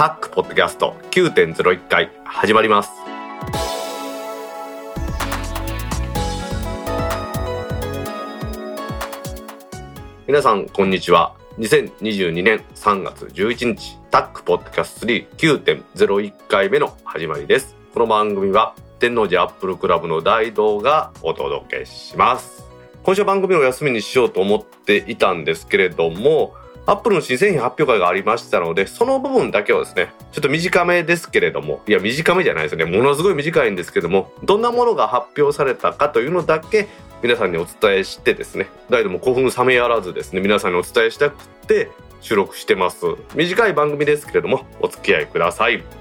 タックポッドキャスト9.01回始まります。皆さんこんにちは。2022年3月11日タックポッドキャスト39.01回目の始まりです。この番組は天王寺アップルクラブの大道がお届けします。今週番組を休みにしようと思っていたんですけれどもアップルの新製品発表会がありましたのでその部分だけをですねちょっと短めですけれどもいや短めじゃないですね。ものすごい短いんですけどもどんなものが発表されたかというのだけ皆さんにお伝えしてですね誰でも興奮冷めやらずですね皆さんにお伝えしたくて収録してます。短い番組ですけれどもお付き合いください。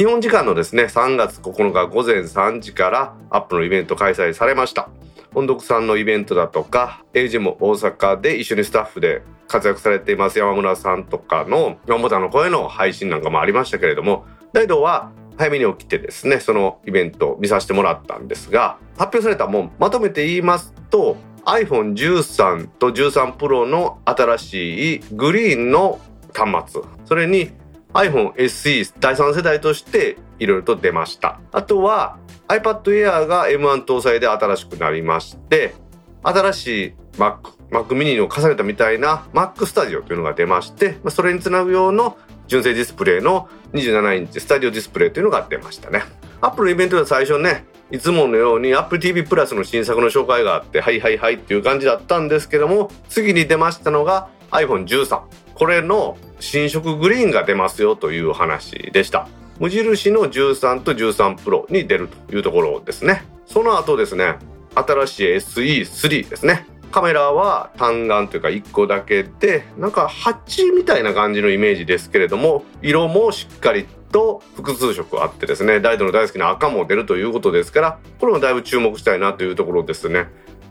日本時間のですね3月9日午前3時からアップのイベント開催されました。音読さんのイベントだとか AG も大阪で一緒にスタッフで活躍されています山村さんとかの山本の声の配信なんかもありましたけれども大道は早めに起きてですねそのイベントを見させてもらったんですが発表されたもんまとめて言いますと iPhone13 と13 Pro の新しいグリーンの端末それに iPhone SE 第3世代としていろいろと出ました。あとは iPad Air が M1 搭載で新しくなりまして新しい Mac Mac mini の重ねたみたいな Mac Studio というのが出ましてそれにつなぐ用の純正ディスプレイの27インチスタジオディスプレイというのが出ましたね。Apple のイベントでは最初ねいつものように Apple TV プラスの新作の紹介があってはいはいはいっていう感じだったんですけども次に出ましたのが iPhone13 これの新色グリーンが出ますよという話でした。無印の13と13 Pro に出るというところですね。その後ですね新しい SE3 ですね。カメラは単眼というか1個だけでなんか8みたいな感じのイメージですけれども色もしっかりと複数色あってですねダイドの大好きな赤も出るということですからこれもだいぶ注目したいなというところですね。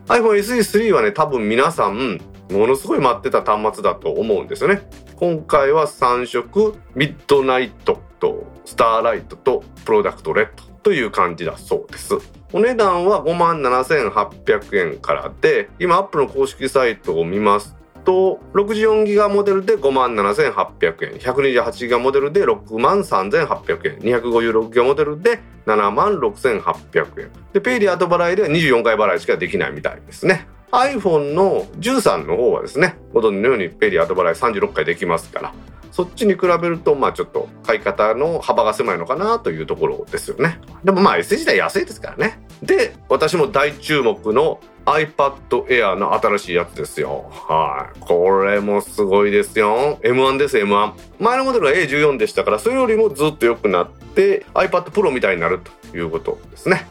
iPhone SE3 はね多分皆さんものすごい待ってた端末だと思うんですよね。今回は3色ミッドナイトとスターライトとプロダクトレッドという感じだそうです。お値段は5万7800円からで今アップの公式サイトを見ますと64ギガモデルで5万7800円128ギガモデルで6万3800円256ギガモデルで7万6800円。でペイリー後払いでは24回払いしかできないみたいですね。iPhone の13の方はですねご存知のようにペリー後払い36回できますからそっちに比べるとまあちょっと買い方の幅が狭いのかなというところですよね。でもまあ S 自体安いですからね。で私も大注目の iPad Air の新しいやつですよ。はい。これもすごいですよ。M1 です M1 前のモデルが A14 でしたからそれよりもずっと良くなって iPad Pro みたいになるということですね。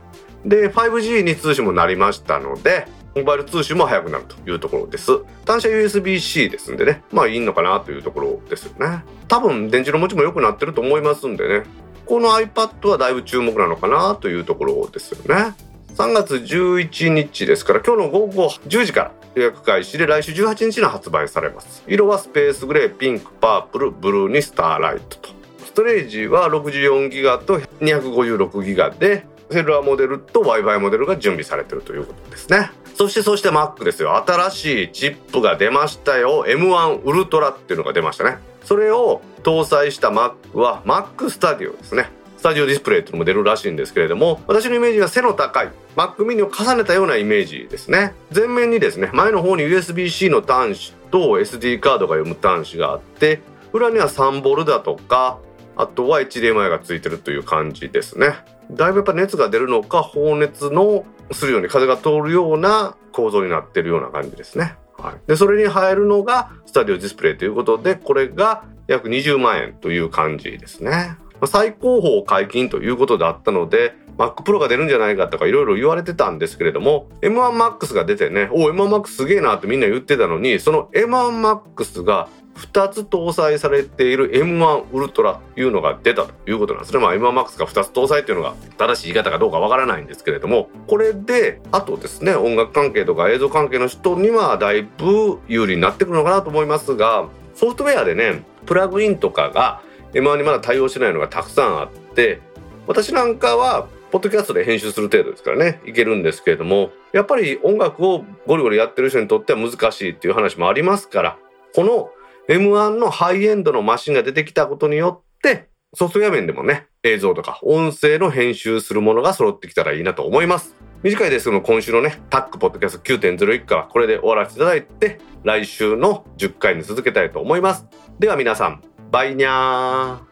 で 5G に通信もなりましたのでモバイル通信も速くなるというところです。単車 USB-C ですんでね。まあいいのかなというところですよね。多分電池の持ちも良くなってると思いますんでね。この iPad はだいぶ注目なのかなというところですよね。3月11日ですから今日の午後10時から予約開始で来週18日に発売されます。色はスペースグレーピンクパープルブルーにスターライトと。ストレージは64ギガと256ギガでセルラーモデルと Wi-Fi モデルが準備されてるということですね。そしてそして Mac ですよ。新しいチップが出ましたよ。M1 ウルトラっていうのが出ましたね。それを搭載した Mac は Mac Studio ですね。スタジオディスプレイっていうのも出るらしいんですけれども私のイメージは背の高い Mac mini を重ねたようなイメージですね。前面にですね前の方に USB-C の端子と SD カードが読む端子があって裏には3ボルだとかあとは HDMI がついてるという感じですねだいぶやっぱ熱が出るのか放熱のするように風が通るような構造になってるような感じですね。はい、でそれに入るのがスタディオディスプレイということでこれが約20万円という感じですね。最高峰解禁ということであったので Mac Pro が出るんじゃないかとかいろいろ言われてたんですけれども M1MAX が出てねお M1MAX すげえなってみんな言ってたのにその M1MAX が2つ搭載されている M1 ウルトラというのが出たということなんですね。まあ M1MAX が2つ搭載というのが正しい言い方かどうかわからないんですけれども、これで、あとですね、音楽関係とか映像関係の人にはだいぶ有利になってくるのかなと思いますが、ソフトウェアでね、プラグインとかが M1 にまだ対応してないのがたくさんあって、私なんかはポッドキャストで編集する程度ですからね、いけるんですけれども、やっぱり音楽をゴリゴリやってる人にとっては難しいっていう話もありますから、この M1 のハイエンドのマシンが出てきたことによって、ソフトウェア面でもね、映像とか音声の編集するものが揃ってきたらいいなと思います。短いですけど今週のね、タックポッドキャスト9.01回はこれで終わらせていただいて、来週の10回に続けたいと思います。では皆さん、バイニャー